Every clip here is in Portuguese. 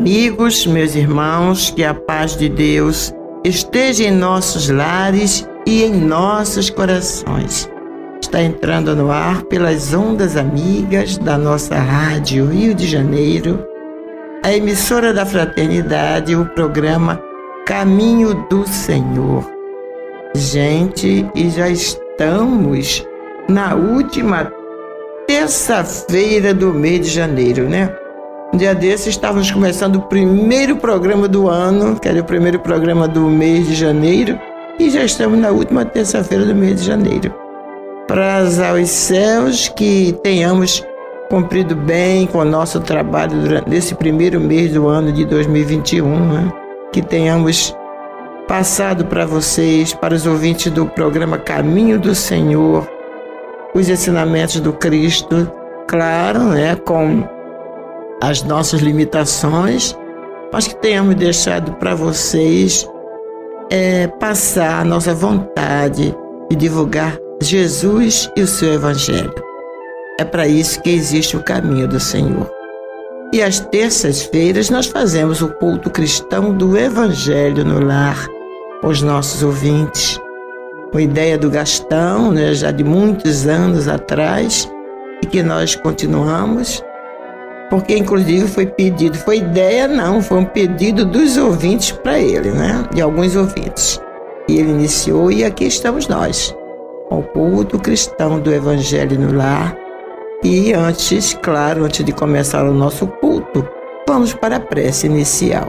Amigos, meus irmãos, que a paz de Deus esteja em nossos lares e em nossos corações. Está entrando no ar pelas ondas amigas da nossa Rádio Rio de Janeiro, a emissora da Fraternidade, o programa Caminho do Senhor. Gente, e já estamos na última terça-feira do mês de janeiro, né? Um dia desses estávamos começando o primeiro programa do ano, que era o primeiro programa do mês de janeiro, e já estamos na última terça-feira do mês de janeiro. Praza aos céus que tenhamos cumprido bem com o nosso trabalho durante esse primeiro mês do ano de 2021, né? que tenhamos passado para vocês, para os ouvintes do programa Caminho do Senhor, os ensinamentos do Cristo, claro, né, com as nossas limitações, mas que tenhamos deixado para vocês é, passar a nossa vontade de divulgar Jesus e o seu Evangelho. É para isso que existe o caminho do Senhor. E às terças-feiras nós fazemos o culto cristão do Evangelho no lar, com os nossos ouvintes. Uma ideia do Gastão, né, já de muitos anos atrás, e que nós continuamos porque inclusive foi pedido, foi ideia não, foi um pedido dos ouvintes para ele, né? De alguns ouvintes. E ele iniciou e aqui estamos nós, com o culto cristão do Evangelho no Lar. E antes, claro, antes de começar o nosso culto, vamos para a prece inicial.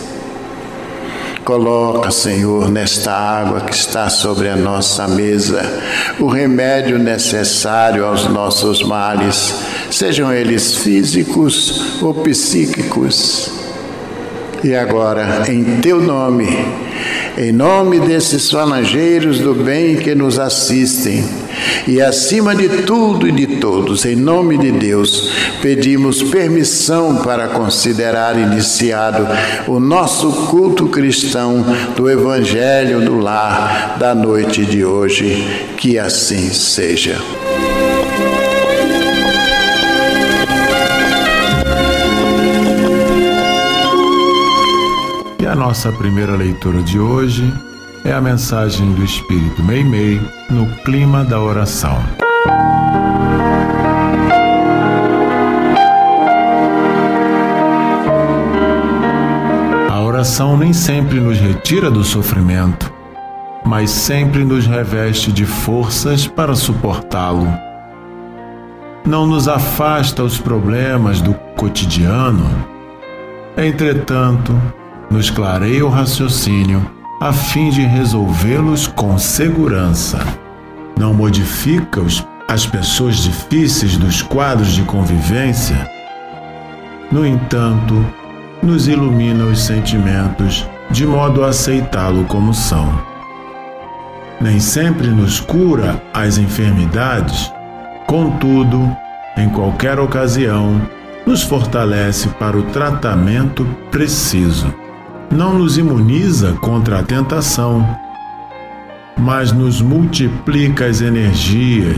Coloca, Senhor, nesta água que está sobre a nossa mesa, o remédio necessário aos nossos males, sejam eles físicos ou psíquicos. E agora, em teu nome, em nome desses falangeiros do bem que nos assistem, e acima de tudo e de todos, em nome de Deus, pedimos permissão para considerar iniciado o nosso culto cristão do Evangelho do Lar da noite de hoje. Que assim seja. A nossa primeira leitura de hoje é a mensagem do Espírito Meimei no clima da oração. A oração nem sempre nos retira do sofrimento, mas sempre nos reveste de forças para suportá-lo. Não nos afasta os problemas do cotidiano. Entretanto, nos clareia o raciocínio a fim de resolvê-los com segurança. Não modifica os, as pessoas difíceis dos quadros de convivência. No entanto, nos ilumina os sentimentos de modo a aceitá-lo como são. Nem sempre nos cura as enfermidades, contudo, em qualquer ocasião, nos fortalece para o tratamento preciso não nos imuniza contra a tentação, mas nos multiplica as energias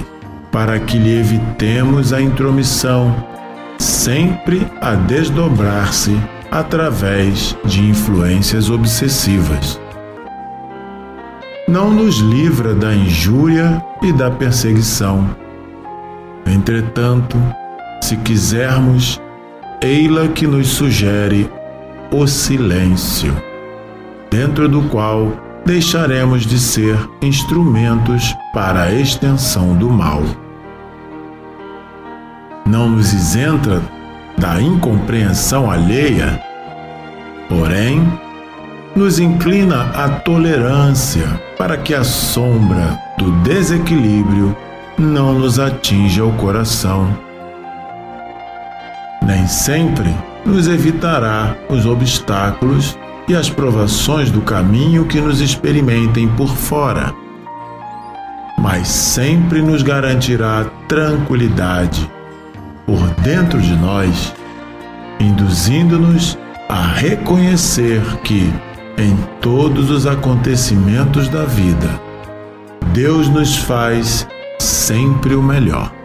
para que lhe evitemos a intromissão, sempre a desdobrar-se através de influências obsessivas. Não nos livra da injúria e da perseguição. Entretanto, se quisermos, ei-la que nos sugere o silêncio, dentro do qual deixaremos de ser instrumentos para a extensão do mal. Não nos isenta da incompreensão alheia, porém, nos inclina à tolerância para que a sombra do desequilíbrio não nos atinja o coração. Nem sempre nos evitará os obstáculos e as provações do caminho que nos experimentem por fora, mas sempre nos garantirá tranquilidade por dentro de nós, induzindo-nos a reconhecer que, em todos os acontecimentos da vida, Deus nos faz sempre o melhor.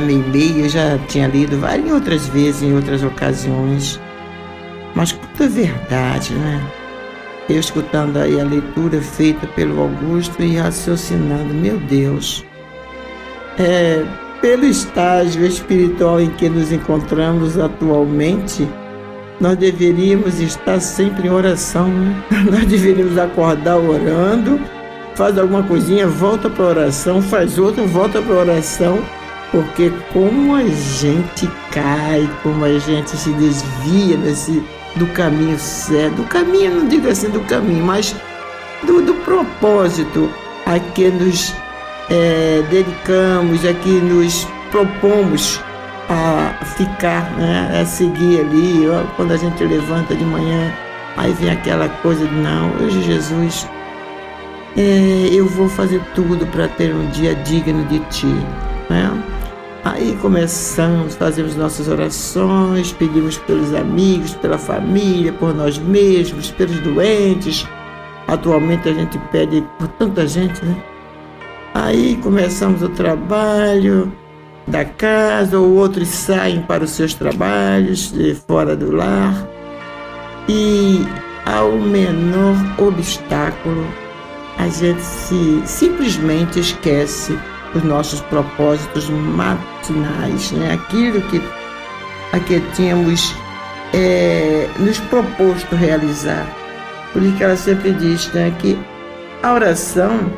Meimei eu já tinha lido várias outras vezes, em outras ocasiões. Mas quanta verdade, né? Eu escutando aí a leitura feita pelo Augusto e raciocinando, meu Deus, é, pelo estágio espiritual em que nos encontramos atualmente, nós deveríamos estar sempre em oração, né? Nós deveríamos acordar orando, faz alguma coisinha, volta para oração, faz outra, volta para oração, porque como a gente cai, como a gente se desvia desse, do caminho certo, do caminho, não digo assim do caminho, mas do, do propósito a que nos é, dedicamos, a que nos propomos a ficar, né, a seguir ali. Quando a gente levanta de manhã, aí vem aquela coisa de não, hoje Jesus, é, eu vou fazer tudo para ter um dia digno de ti. Né? Aí começamos, fazemos nossas orações, pedimos pelos amigos, pela família, por nós mesmos, pelos doentes. Atualmente a gente pede por tanta gente, né? Aí começamos o trabalho da casa, ou outros saem para os seus trabalhos de fora do lar. E ao menor obstáculo, a gente se simplesmente esquece os nossos propósitos matinais, né? aquilo que, a que tínhamos é, nos proposto realizar. Por isso que ela sempre diz né, que a oração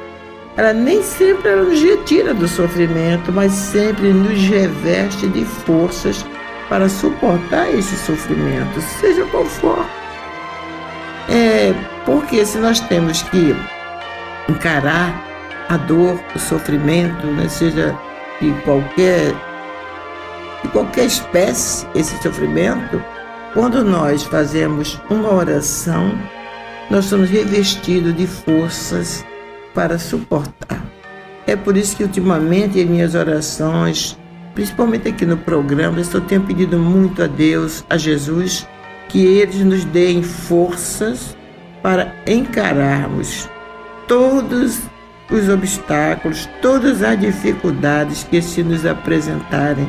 ela nem sempre ela nos retira do sofrimento, mas sempre nos reveste de forças para suportar esse sofrimento, seja qual for. É, porque se nós temos que encarar a dor, o sofrimento, né, seja de qualquer, de qualquer espécie, esse sofrimento, quando nós fazemos uma oração, nós somos revestidos de forças para suportar. É por isso que ultimamente em minhas orações, principalmente aqui no programa, eu tenho pedido muito a Deus, a Jesus, que eles nos deem forças para encararmos todos os obstáculos, todas as dificuldades que se nos apresentarem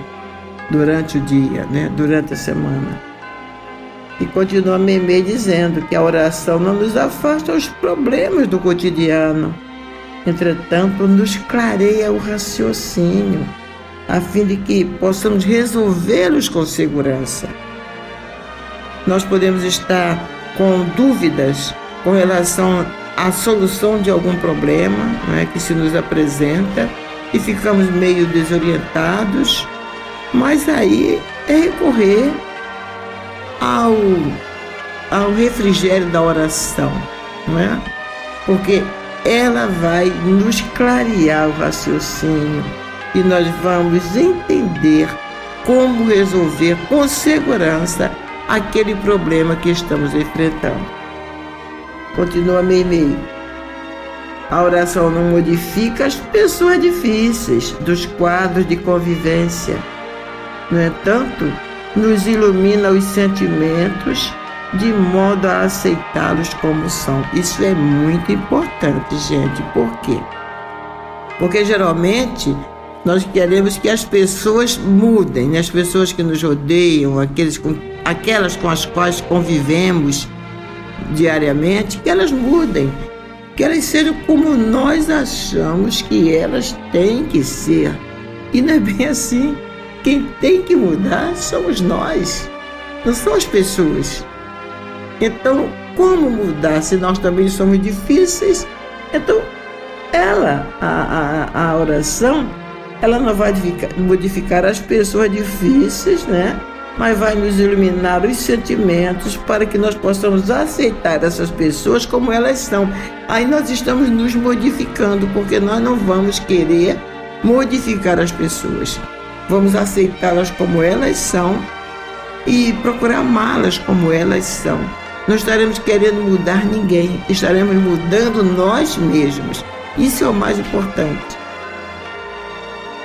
durante o dia, né? durante a semana. E continua Meme dizendo que a oração não nos afasta os problemas do cotidiano, entretanto, nos clareia o raciocínio, a fim de que possamos resolvê-los com segurança. Nós podemos estar com dúvidas com relação à solução de algum problema né, que se nos apresenta e ficamos meio desorientados, mas aí é recorrer ao, ao refrigério da oração, não é? Porque ela vai nos clarear o raciocínio e nós vamos entender como resolver com segurança aquele problema que estamos enfrentando. Continua meio A oração não modifica as pessoas difíceis dos quadros de convivência. No entanto, nos ilumina os sentimentos de modo a aceitá-los como são. Isso é muito importante, gente. Por quê? Porque geralmente nós queremos que as pessoas mudem, né? as pessoas que nos rodeiam, aqueles com, aquelas com as quais convivemos diariamente, que elas mudem, que elas sejam como nós achamos que elas têm que ser. E não é bem assim. Quem tem que mudar somos nós, não são as pessoas. Então, como mudar se nós também somos difíceis? Então, ela, a, a, a oração, ela não vai modificar as pessoas difíceis, né? Mas vai nos iluminar os sentimentos para que nós possamos aceitar essas pessoas como elas são. Aí nós estamos nos modificando, porque nós não vamos querer modificar as pessoas. Vamos aceitá-las como elas são e procurar amá-las como elas são. Não estaremos querendo mudar ninguém, estaremos mudando nós mesmos. Isso é o mais importante.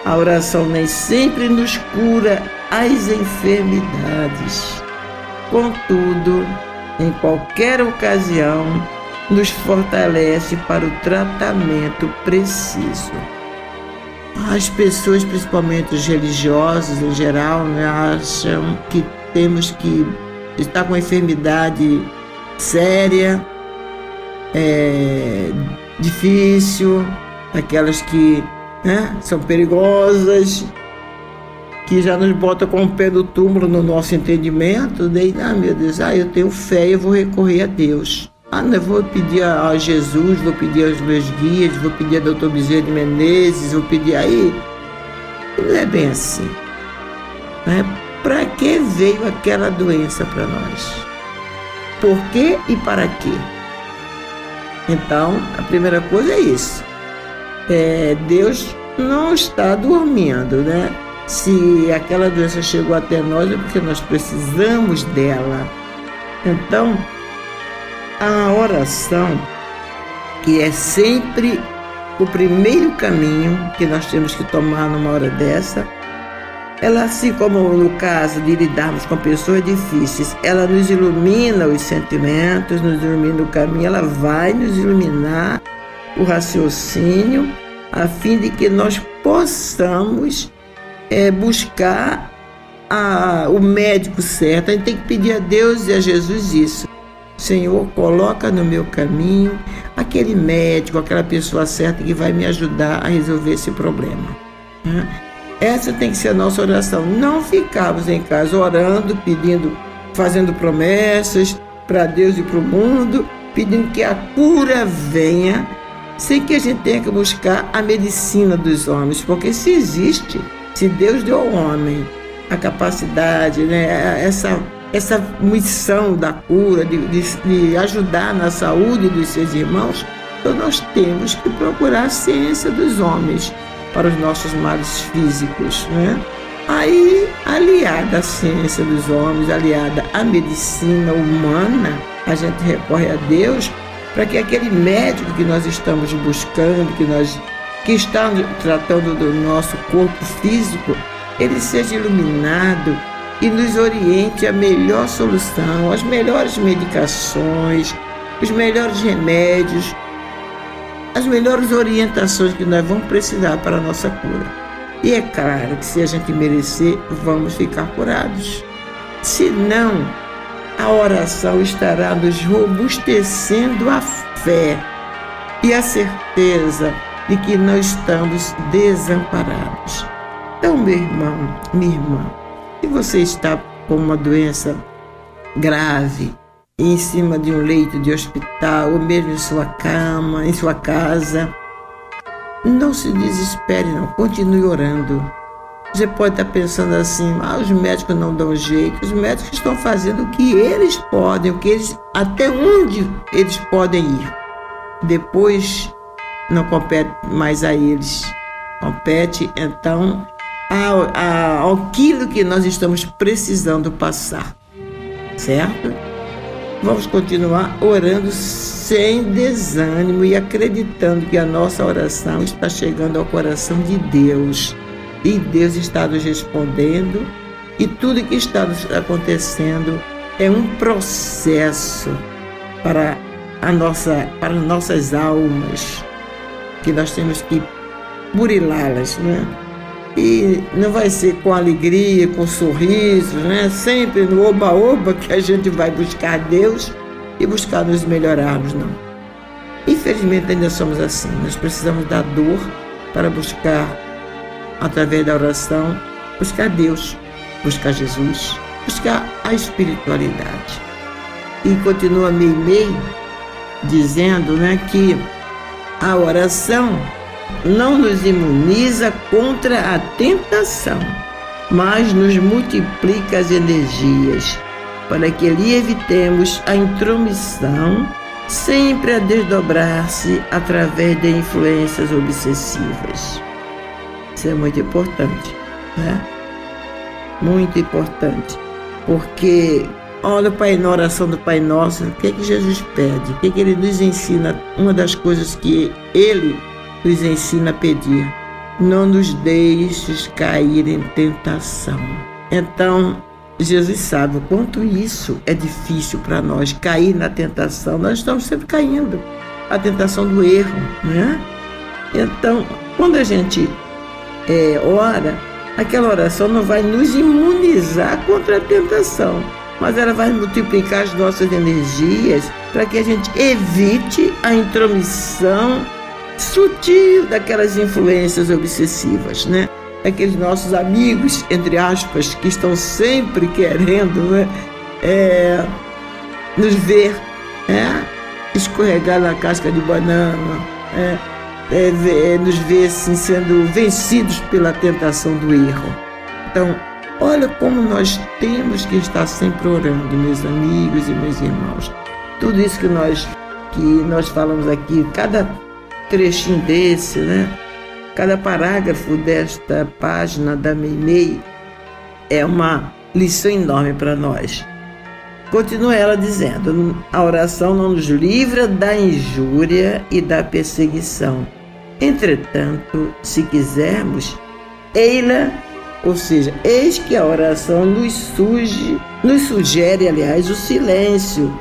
A oração nem sempre nos cura as enfermidades. Contudo, em qualquer ocasião, nos fortalece para o tratamento preciso. as pessoas, principalmente os religiosos em geral, né, acham que temos que estar com uma enfermidade séria, é, difícil, aquelas que né, são perigosas, que já nos bota com o pé do túmulo no nosso entendimento, daí, ah, meu Deus, ah, eu tenho fé, eu vou recorrer a Deus. Ah, não, eu vou pedir a Jesus, vou pedir aos meus guias, vou pedir a doutor Bezerra de Menezes, vou pedir aí. Não é bem assim. Né? Para que veio aquela doença para nós? Por quê e para quê? Então, a primeira coisa é isso. É, Deus não está dormindo, né? Se aquela doença chegou até nós é porque nós precisamos dela. Então, a oração, que é sempre o primeiro caminho que nós temos que tomar numa hora dessa, ela, assim como no caso de lidarmos com pessoas difíceis, ela nos ilumina os sentimentos, nos ilumina o caminho, ela vai nos iluminar o raciocínio, a fim de que nós possamos é, buscar a, o médico certo. A gente tem que pedir a Deus e a Jesus isso. Senhor, coloca no meu caminho aquele médico, aquela pessoa certa que vai me ajudar a resolver esse problema. Né? Essa tem que ser a nossa oração. Não ficarmos em casa orando, pedindo, fazendo promessas para Deus e para o mundo, pedindo que a cura venha, sem que a gente tenha que buscar a medicina dos homens, porque se existe, se Deus deu ao homem a capacidade, né, essa essa missão da cura, de, de, de, ajudar na saúde dos seus irmãos, então nós temos que procurar a ciência dos homens para os nossos males físicos. Né? Aí, aliada à ciência dos homens, aliada à medicina humana, a gente recorre a Deus para que aquele médico que nós estamos buscando, que nós que está tratando do nosso corpo físico, ele seja iluminado e nos oriente a melhor solução, as melhores medicações, os melhores remédios, as melhores orientações que nós vamos precisar para a nossa cura. E é claro que se a gente merecer, vamos ficar curados. Se não, a oração estará nos robustecendo a fé e a certeza de que não estamos desamparados. Então, meu irmão, minha irmã, se você está com uma doença grave, em cima de um leito de hospital, ou mesmo em sua cama, em sua casa, não se desespere, não. Continue orando. Você pode estar pensando assim, ah, os médicos não dão jeito. Os médicos estão fazendo o que eles podem, o que eles, até onde eles podem ir. Depois não compete mais a eles. Compete, então, ao, ao, aquilo que nós estamos precisando passar, certo? Vamos continuar orando sem desânimo e acreditando que a nossa oração está chegando ao coração de Deus e Deus está nos respondendo e tudo que está acontecendo é um processo para a nossa para nossas almas que nós temos que burilá-las, né? E não vai ser com alegria, com sorrisos, né? Sempre no oba-oba que a gente vai buscar Deus e buscar nos melhorarmos, não. Infelizmente ainda somos assim. Nós precisamos da dor para buscar, através da oração, buscar Deus, buscar Jesus, buscar a espiritualidade. E continua meio meio dizendo, né, que a oração não nos imuniza contra a tentação, mas nos multiplica as energias, para que lhe evitemos a intromissão, sempre a desdobrar-se através de influências obsessivas. Isso é muito importante, né? Muito importante, porque olha o Pai na oração do Pai Nosso, o que, é que Jesus pede? O que, é que ele nos ensina? Uma das coisas que ele nos ensina a pedir: não nos deixes cair em tentação. Então, Jesus sabe o quanto isso é difícil para nós, cair na tentação. Nós estamos sempre caindo. A tentação do erro, né? Então, quando a gente é, ora, aquela oração não vai nos imunizar contra a tentação, mas ela vai multiplicar as nossas energias para que a gente evite a intromissão sutil daquelas influências obsessivas, né? Aqueles nossos amigos, entre aspas, que estão sempre querendo né? É, nos ver é, escorregar na casca de banana, é, é, é, nos ver assim, sendo vencidos pela tentação do erro. Então, olha como nós temos que estar sempre orando, meus amigos e meus irmãos. Tudo isso que nós que nós falamos aqui, cada trechinho desse, né? Cada parágrafo desta página da Meimei é uma lição enorme para nós. Continua ela dizendo: a oração não nos livra da injúria e da perseguição. Entretanto, se quisermos, ei-la, ou seja, eis que a oração nos surge, nos sugere, aliás, o silêncio,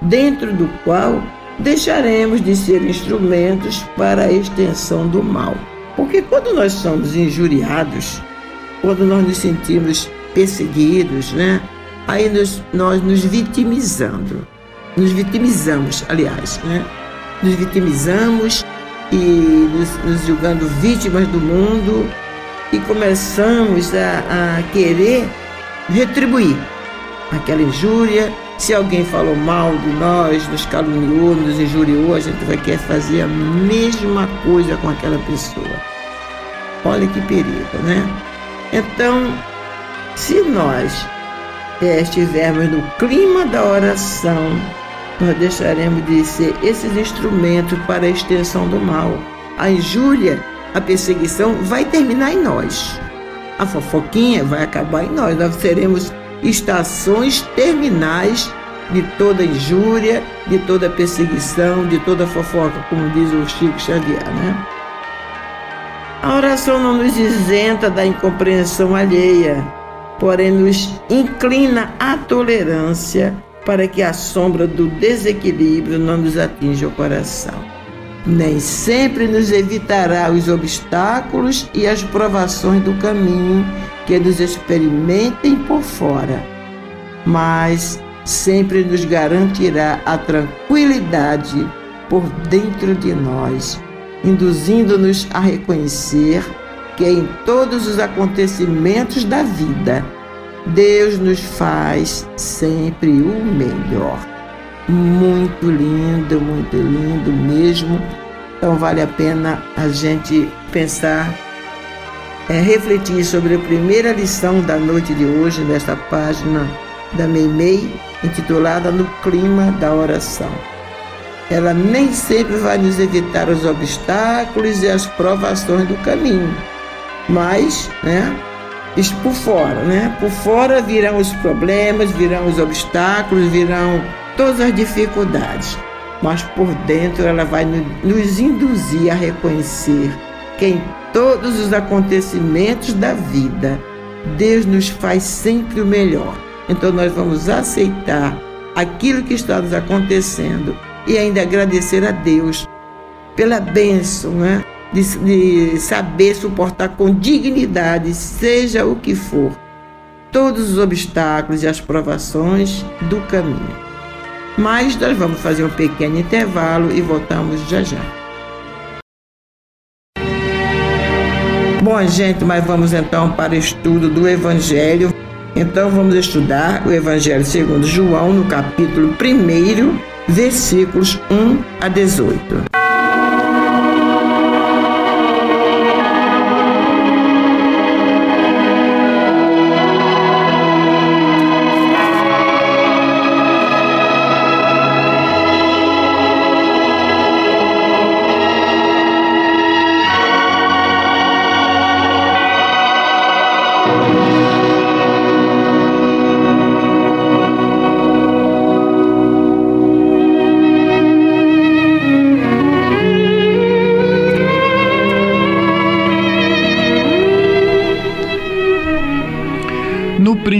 dentro do qual deixaremos de ser instrumentos para a extensão do mal. Porque quando nós somos injuriados, quando nós nos sentimos perseguidos, né? aí nós, nós nos vitimizando, nos vitimizamos, aliás, né? Nos vitimizamos e nos, nos julgando vítimas do mundo e começamos a, a querer retribuir aquela injúria. Se alguém falou mal de nós, nos caluniou, nos injuriou, a gente vai querer fazer a mesma coisa com aquela pessoa. Olha que perigo, né? Então, se nós é, estivermos no clima da oração, nós deixaremos de ser esses instrumentos para a extensão do mal. A injúria, a perseguição vai terminar em nós. A fofoquinha vai acabar em nós. Nós seremos estações terminais de toda injúria, de toda perseguição, de toda fofoca, como diz o Chico Xavier, né? A oração não nos isenta da incompreensão alheia, porém nos inclina à tolerância para que a sombra do desequilíbrio não nos atinja o coração. Nem sempre nos evitará os obstáculos e as provações do caminho que nos experimentem por fora, mas sempre nos garantirá a tranquilidade por dentro de nós, induzindo-nos a reconhecer que em todos os acontecimentos da vida, Deus nos faz sempre o melhor. Muito lindo, muito lindo mesmo. Então vale a pena a gente pensar, é, refletir sobre a primeira lição da noite de hoje, nesta página da Meimei, intitulada No Clima da Oração. Ela nem sempre vai nos evitar os obstáculos e as provações do caminho mas, né, isso por fora, né? Por fora virão os problemas, virão os obstáculos, virão todas as dificuldades, mas por dentro ela vai nos induzir a reconhecer que em todos os acontecimentos da vida, Deus nos faz sempre o melhor. Então nós vamos aceitar aquilo que está nos acontecendo e ainda agradecer a Deus pela bênção, né? de, de saber suportar com dignidade, seja o que for, todos os obstáculos e as provações do caminho. Mas nós vamos fazer um pequeno intervalo e voltamos já já. Bom, gente, mas vamos então para o estudo do Evangelho. Então vamos estudar o Evangelho segundo João, no capítulo 1, versículos 1 a 18.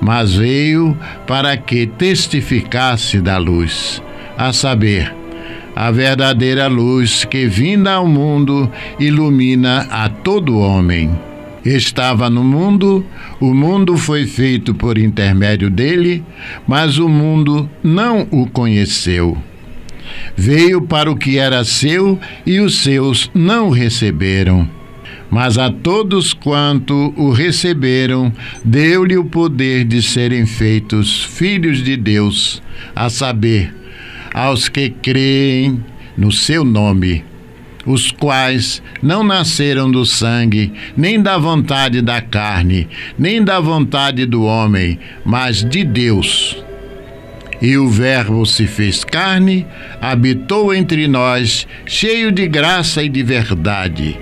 mas veio para que testificasse da luz, a saber, a verdadeira luz que, vinda ao mundo, ilumina a todo homem. Estava no mundo, o mundo foi feito por intermédio dele, mas o mundo não o conheceu. Veio para o que era seu e os seus não o receberam. Mas a todos quanto o receberam, deu-lhe o poder de serem feitos filhos de Deus, a saber, aos que creem no seu nome, os quais não nasceram do sangue, nem da vontade da carne, nem da vontade do homem, mas de Deus. E o Verbo se fez carne, habitou entre nós, cheio de graça e de verdade.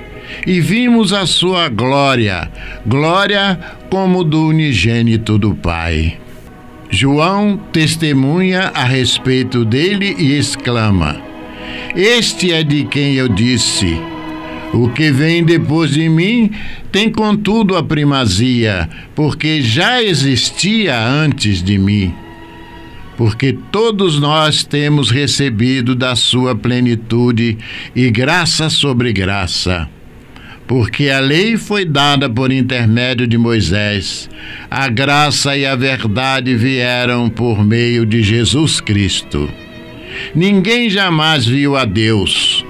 E vimos a sua glória, glória como do unigênito do Pai. João testemunha a respeito dele e exclama: Este é de quem eu disse. O que vem depois de mim tem contudo a primazia, porque já existia antes de mim. Porque todos nós temos recebido da sua plenitude e graça sobre graça porque a lei foi dada por intermédio de Moisés, a graça e a verdade vieram por meio de Jesus Cristo. Ninguém jamais viu a Deus.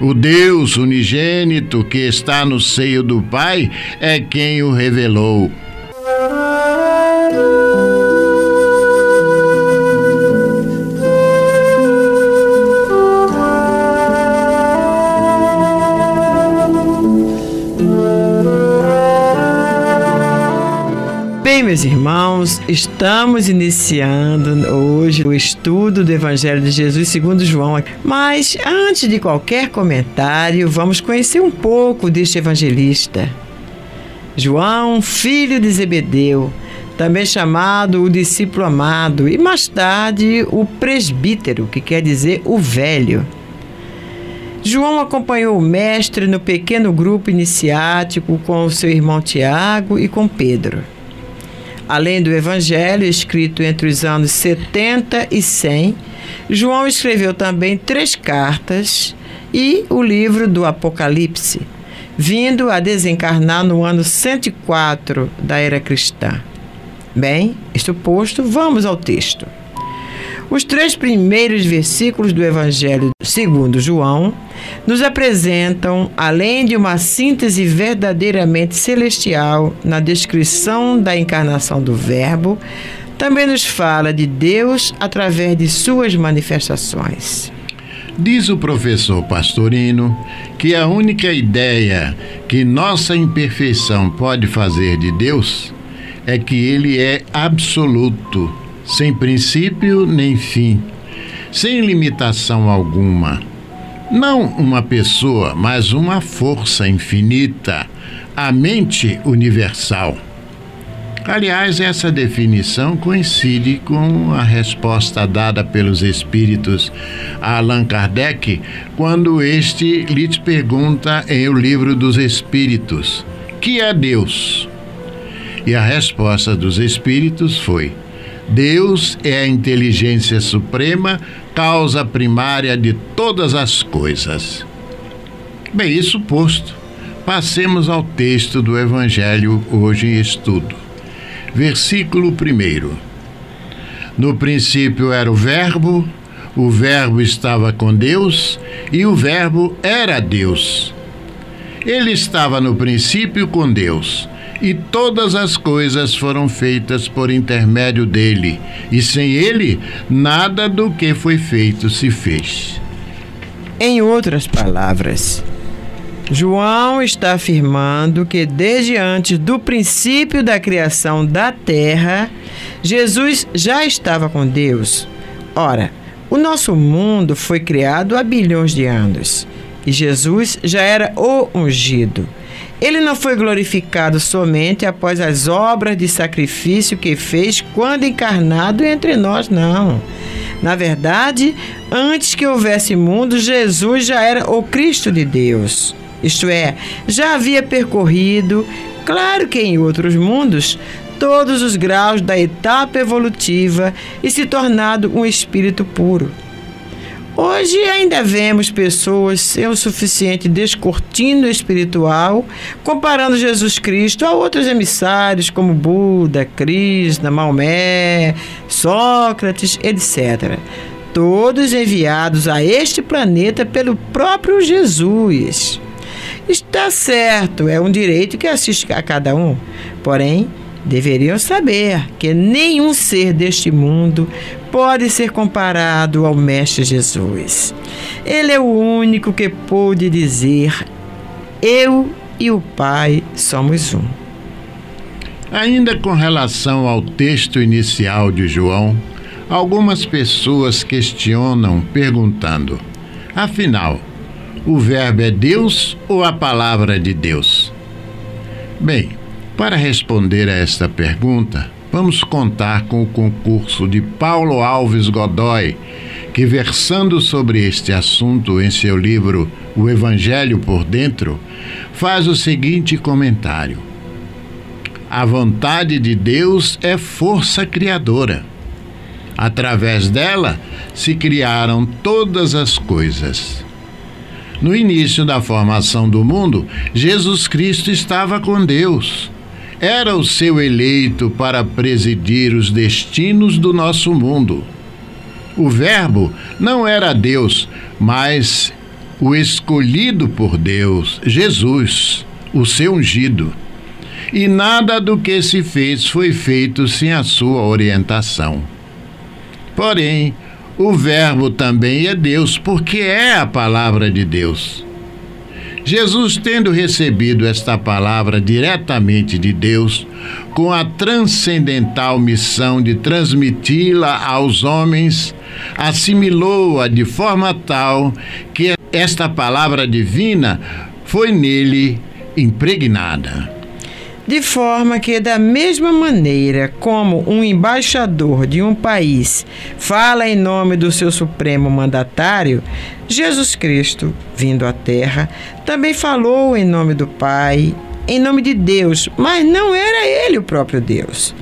O Deus unigênito que está no seio do Pai é quem o revelou. Meus irmãos, estamos iniciando hoje o estudo do Evangelho de Jesus segundo João. Mas antes de qualquer comentário, vamos conhecer um pouco deste evangelista. João, filho de Zebedeu, também chamado o discípulo amado e mais tarde o presbítero, que quer dizer o velho. João acompanhou o mestre no pequeno grupo iniciático com o seu irmão Tiago e com Pedro. Além do Evangelho, escrito entre os anos 70 e 100, João escreveu também três cartas e o livro do Apocalipse, vindo a desencarnar no ano 104 da era cristã. Bem, isto posto, vamos ao texto. Os três primeiros versículos do Evangelho segundo João nos apresentam, além de uma síntese verdadeiramente celestial na descrição da encarnação do Verbo, também nos fala de Deus através de suas manifestações. Diz o professor Pastorino que a única ideia que nossa imperfeição pode fazer de Deus é que ele é absoluto sem princípio nem fim, sem limitação alguma. Não uma pessoa, mas uma força infinita, a mente universal. Aliás, essa definição coincide com a resposta dada pelos espíritos a Allan Kardec quando este lhes pergunta em O Livro dos Espíritos: que é Deus? E a resposta dos espíritos foi: Deus é a inteligência suprema, causa primária de todas as coisas. Bem, isso posto, passemos ao texto do Evangelho hoje em estudo. Versículo 1. No princípio era o Verbo, o Verbo estava com Deus e o Verbo era Deus. Ele estava no princípio com Deus. E todas as coisas foram feitas por intermédio dele, e sem ele, nada do que foi feito se fez. Em outras palavras, João está afirmando que desde antes do princípio da criação da terra, Jesus já estava com Deus. Ora, o nosso mundo foi criado há bilhões de anos e Jesus já era o ungido. Ele não foi glorificado somente após as obras de sacrifício que fez quando encarnado entre nós, não. Na verdade, antes que houvesse mundo, Jesus já era o Cristo de Deus. Isto é, já havia percorrido, claro que em outros mundos, todos os graus da etapa evolutiva e se tornado um espírito puro. Hoje ainda vemos pessoas sem o suficiente descortino espiritual, comparando Jesus Cristo a outros emissários como Buda, Krishna, Maomé, Sócrates, etc. Todos enviados a este planeta pelo próprio Jesus. Está certo, é um direito que assiste a cada um. Porém, deveriam saber que nenhum ser deste mundo pode ser comparado ao Mestre Jesus. Ele é o único que pôde dizer: Eu e o Pai somos um. Ainda com relação ao texto inicial de João, algumas pessoas questionam perguntando: afinal, o Verbo é Deus ou a palavra de Deus? Bem, para responder a esta pergunta, vamos contar com o concurso de Paulo Alves Godoy, que, versando sobre este assunto em seu livro O Evangelho por Dentro, faz o seguinte comentário: A vontade de Deus é força criadora. Através dela se criaram todas as coisas. No início da formação do mundo, Jesus Cristo estava com Deus era o seu eleito para presidir os destinos do nosso mundo. O Verbo não era Deus, mas o escolhido por Deus, Jesus, o seu ungido. E nada do que se fez foi feito sem a sua orientação. Porém, o Verbo também é Deus, porque é a palavra de Deus. Jesus, tendo recebido esta palavra diretamente de Deus, com a transcendental missão de transmiti-la aos homens, assimilou-a de forma tal que esta palavra divina foi nele impregnada. De forma que, da mesma maneira como um embaixador de um país fala em nome do seu supremo mandatário, Jesus Cristo, vindo à Terra, também falou em nome do Pai, em nome de Deus, mas não era ele o próprio Deus.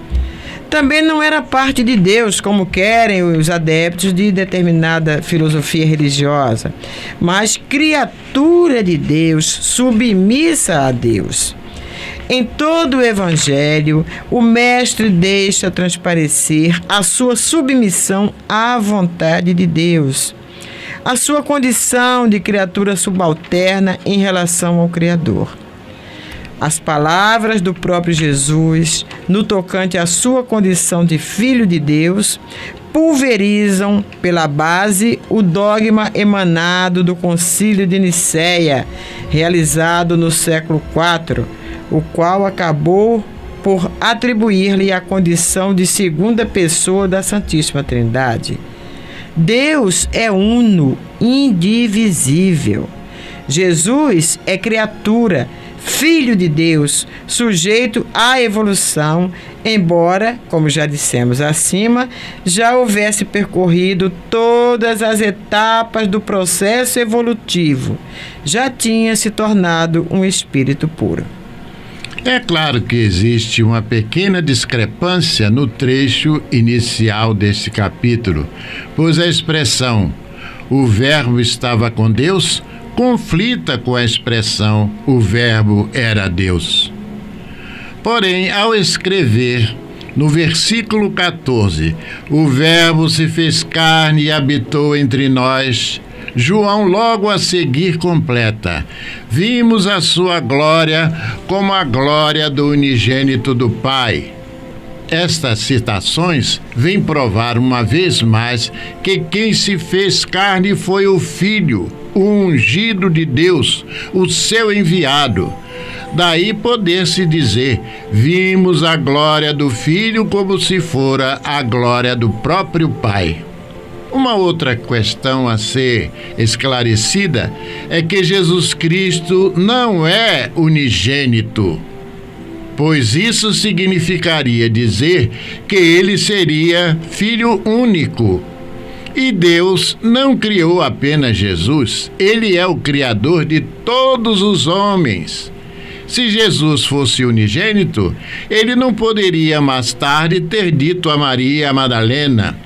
Também não era parte de Deus, como querem os adeptos de determinada filosofia religiosa, mas criatura de Deus, submissa a Deus. Em todo o Evangelho, o Mestre deixa transparecer a sua submissão à vontade de Deus, a sua condição de criatura subalterna em relação ao Criador. As palavras do próprio Jesus, no tocante à sua condição de filho de Deus, pulverizam pela base o dogma emanado do Concílio de Nicéia, realizado no século IV o qual acabou por atribuir-lhe a condição de segunda pessoa da Santíssima Trindade. Deus é uno, indivisível. Jesus é criatura, filho de Deus, sujeito à evolução, embora, como já dissemos acima, já houvesse percorrido todas as etapas do processo evolutivo, já tinha se tornado um espírito puro. É claro que existe uma pequena discrepância no trecho inicial deste capítulo, pois a expressão o Verbo estava com Deus conflita com a expressão o Verbo era Deus. Porém, ao escrever no versículo 14, o Verbo se fez carne e habitou entre nós, João logo a seguir completa: Vimos a sua glória como a glória do unigênito do Pai. Estas citações vêm provar uma vez mais que quem se fez carne foi o Filho, o ungido de Deus, o seu enviado. Daí poder-se dizer: vimos a glória do Filho como se fora a glória do próprio Pai. Uma outra questão a ser esclarecida é que Jesus Cristo não é unigênito pois isso significaria dizer que ele seria filho único. E Deus não criou apenas Jesus, ele é o Criador de todos os homens. Se Jesus fosse unigênito, ele não poderia mais tarde ter dito a Maria Madalena: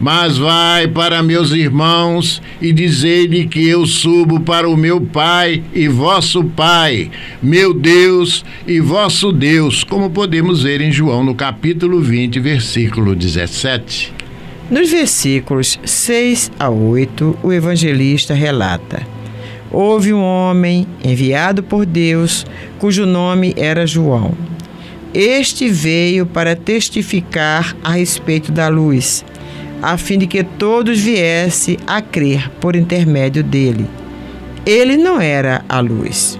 mas vai para meus irmãos e dizei-lhe que eu subo para o meu Pai e vosso Pai, meu Deus e vosso Deus, como podemos ver em João no capítulo 20, versículo 17. Nos versículos 6 a 8, o evangelista relata: Houve um homem enviado por Deus, cujo nome era João. Este veio para testificar a respeito da luz a fim de que todos viessem a crer por intermédio dele. Ele não era a luz.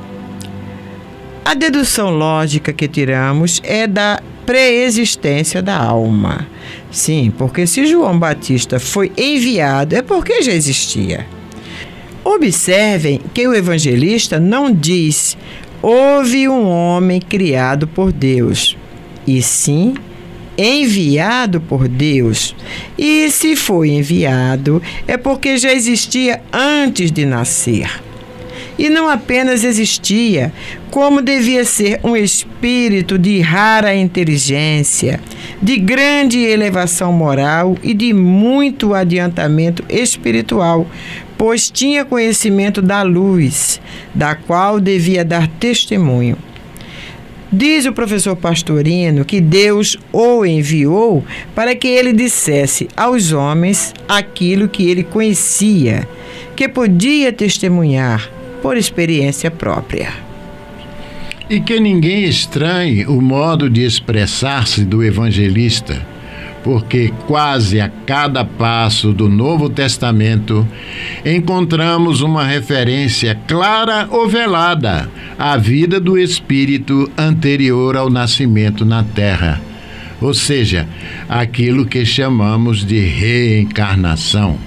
A dedução lógica que tiramos é da preexistência da alma. Sim, porque se João Batista foi enviado, é porque já existia. Observem que o evangelista não diz houve um homem criado por Deus, e sim enviado por Deus. E se foi enviado, é porque já existia antes de nascer. E não apenas existia, como devia ser um espírito de rara inteligência, de grande elevação moral e de muito adiantamento espiritual, pois tinha conhecimento da luz, da qual devia dar testemunho. Diz o professor Pastorino que Deus o enviou para que ele dissesse aos homens aquilo que ele conhecia, que podia testemunhar por experiência própria. E que ninguém estranhe o modo de expressar-se do evangelista porque quase a cada passo do Novo Testamento encontramos uma referência clara ou velada à vida do Espírito anterior ao nascimento na Terra, ou seja, aquilo que chamamos de reencarnação.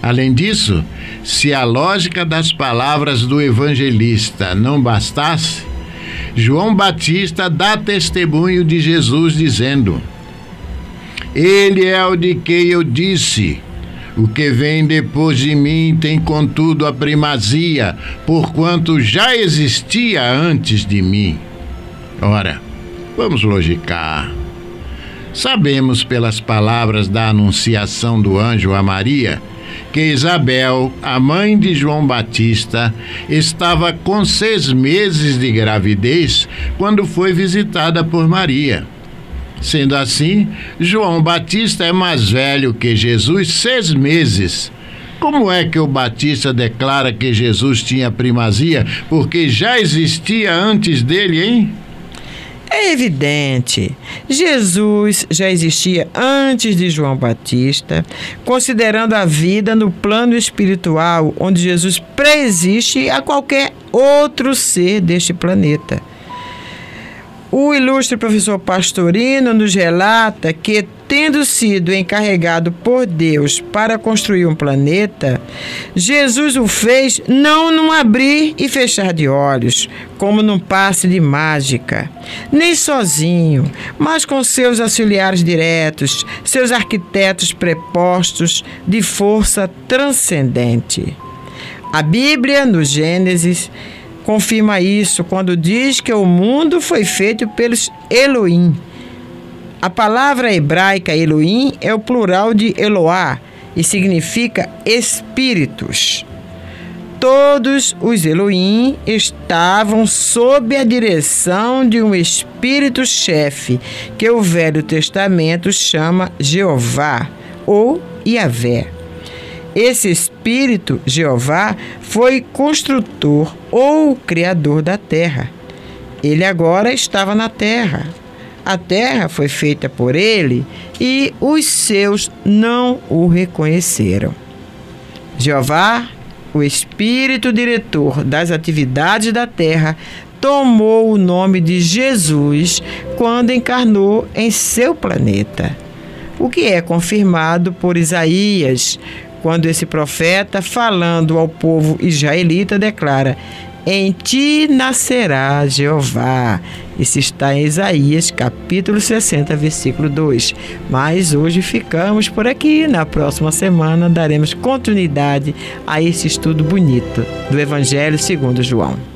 Além disso, se a lógica das palavras do evangelista não bastasse, João Batista dá testemunho de Jesus dizendo: ele é o de quem eu disse. O que vem depois de mim tem, contudo, a primazia, porquanto já existia antes de mim. Ora, vamos logicar. Sabemos pelas palavras da anunciação do anjo a Maria que Isabel, a mãe de João Batista, estava com seis meses de gravidez quando foi visitada por Maria. Sendo assim, João Batista é mais velho que Jesus seis meses. Como é que o Batista declara que Jesus tinha primazia? Porque já existia antes dele, hein? É evidente, Jesus já existia antes de João Batista, considerando a vida no plano espiritual, onde Jesus preexiste a qualquer outro ser deste planeta. O ilustre professor Pastorino nos relata que, tendo sido encarregado por Deus para construir um planeta, Jesus o fez não num abrir e fechar de olhos, como num passe de mágica, nem sozinho, mas com seus auxiliares diretos, seus arquitetos prepostos de força transcendente. A Bíblia, no Gênesis, confirma isso quando diz que o mundo foi feito pelos Elohim. A palavra hebraica Elohim é o plural de Eloá e significa espíritos. Todos os Elohim estavam sob a direção de um espírito-chefe, que o Velho Testamento chama Jeová ou Yahvé. Esse espírito, Jeová, foi construtor ou criador da terra. Ele agora estava na terra. A terra foi feita por ele e os seus não o reconheceram. Jeová, o espírito diretor das atividades da terra, tomou o nome de Jesus quando encarnou em seu planeta. O que é confirmado por Isaías, quando esse profeta, falando ao povo israelita, declara: Em ti nascerá Jeová. Isso está em Isaías, capítulo 60, versículo 2. Mas hoje ficamos por aqui. Na próxima semana daremos continuidade a esse estudo bonito do Evangelho segundo João.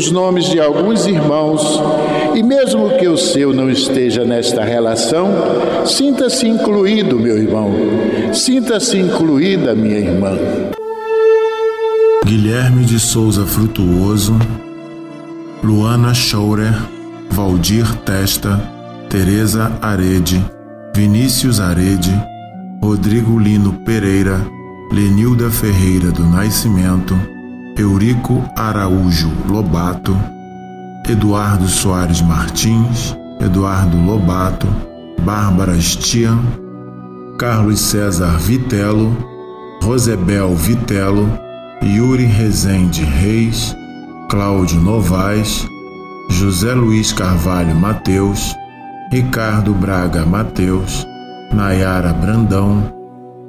os nomes de alguns irmãos e, mesmo que o seu não esteja nesta relação, sinta-se incluído, meu irmão, sinta-se incluída, minha irmã. Guilherme de Souza Frutuoso, Luana Schaurer, Valdir Testa, Teresa Arede, Vinícius Arede, Rodrigo Lino Pereira, Lenilda Ferreira do Nascimento, Eurico Araújo Lobato, Eduardo Soares Martins, Eduardo Lobato, Bárbara Stian, Carlos César Vitelo, Rosebel Vitelo, Yuri Rezende Reis, Cláudio Novaes, José Luiz Carvalho Mateus, Ricardo Braga Mateus, Nayara Brandão,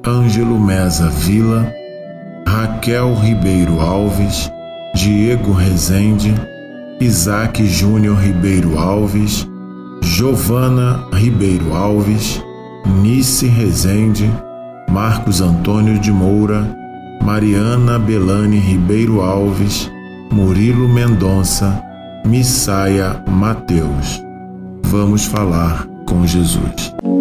Ângelo Mesa Vila, Raquel Ribeiro Alves, Diego Rezende, Isaac Júnior Ribeiro Alves, Giovana Ribeiro Alves, Nice Rezende, Marcos Antônio de Moura, Mariana Belane Ribeiro Alves, Murilo Mendonça, Missaia Mateus. Vamos falar com Jesus. Jesus.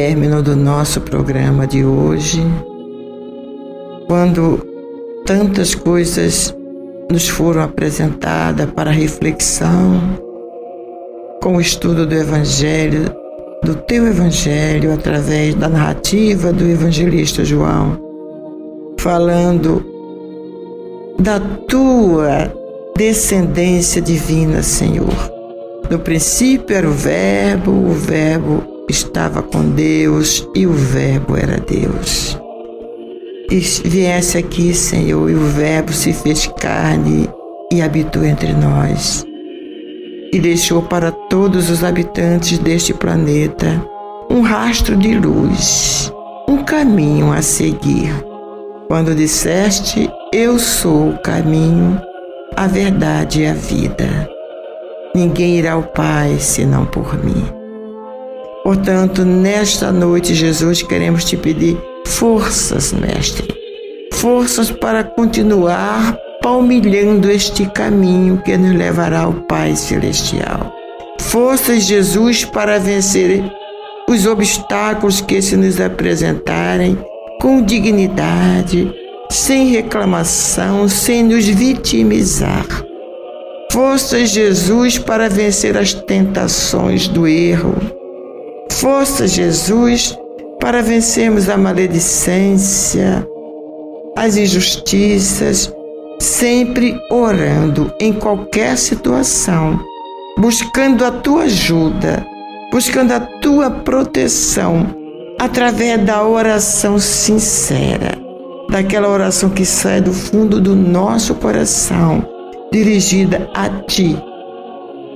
Término do nosso programa de hoje, quando tantas coisas nos foram apresentadas para reflexão, com o estudo do Evangelho do teu evangelho através da narrativa do evangelista João, falando da tua descendência divina, Senhor. No princípio era o Verbo, o Verbo estava com Deus e o Verbo era Deus. E viesse aqui, Senhor, e o Verbo se fez carne e habitou entre nós. E deixou para todos os habitantes deste planeta um rastro de luz, um caminho a seguir. Quando disseste, Eu sou o caminho, a verdade e a vida. Ninguém irá ao Pai senão por mim. Portanto, nesta noite, Jesus, queremos te pedir forças, Mestre. Forças para continuar palmilhando este caminho que nos levará ao Pai Celestial. Forças, Jesus, para vencer os obstáculos que se nos apresentarem com dignidade, sem reclamação, sem nos vitimizar. Forças, Jesus, para vencer as tentações do erro. Forças, Jesus, para vencermos a maledicência, as injustiças, sempre orando em qualquer situação, buscando a tua ajuda, buscando a tua proteção através da oração sincera, daquela oração que sai do fundo do nosso coração, dirigida a ti,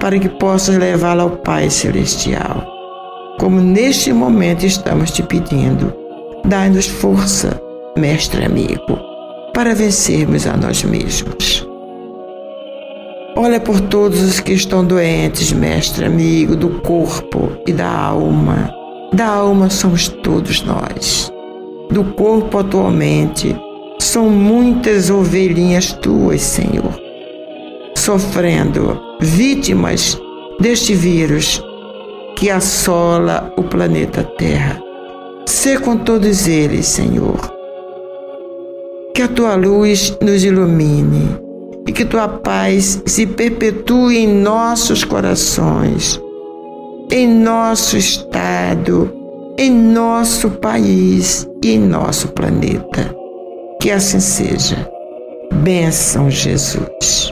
para que possas levá-la ao Pai Celestial como neste momento estamos te pedindo. Dai-nos força, mestre amigo, para vencermos a nós mesmos. Olha por todos os que estão doentes, mestre amigo, do corpo e da alma. Da alma somos todos nós. Do corpo atualmente são muitas ovelhinhas tuas, Senhor, sofrendo, vítimas deste vírus que assola o planeta Terra. Sê com todos eles, Senhor. Que a tua luz nos ilumine e que tua paz se perpetue em nossos corações, em nosso estado, em nosso país e em nosso planeta. Que assim seja. Bênção, Jesus.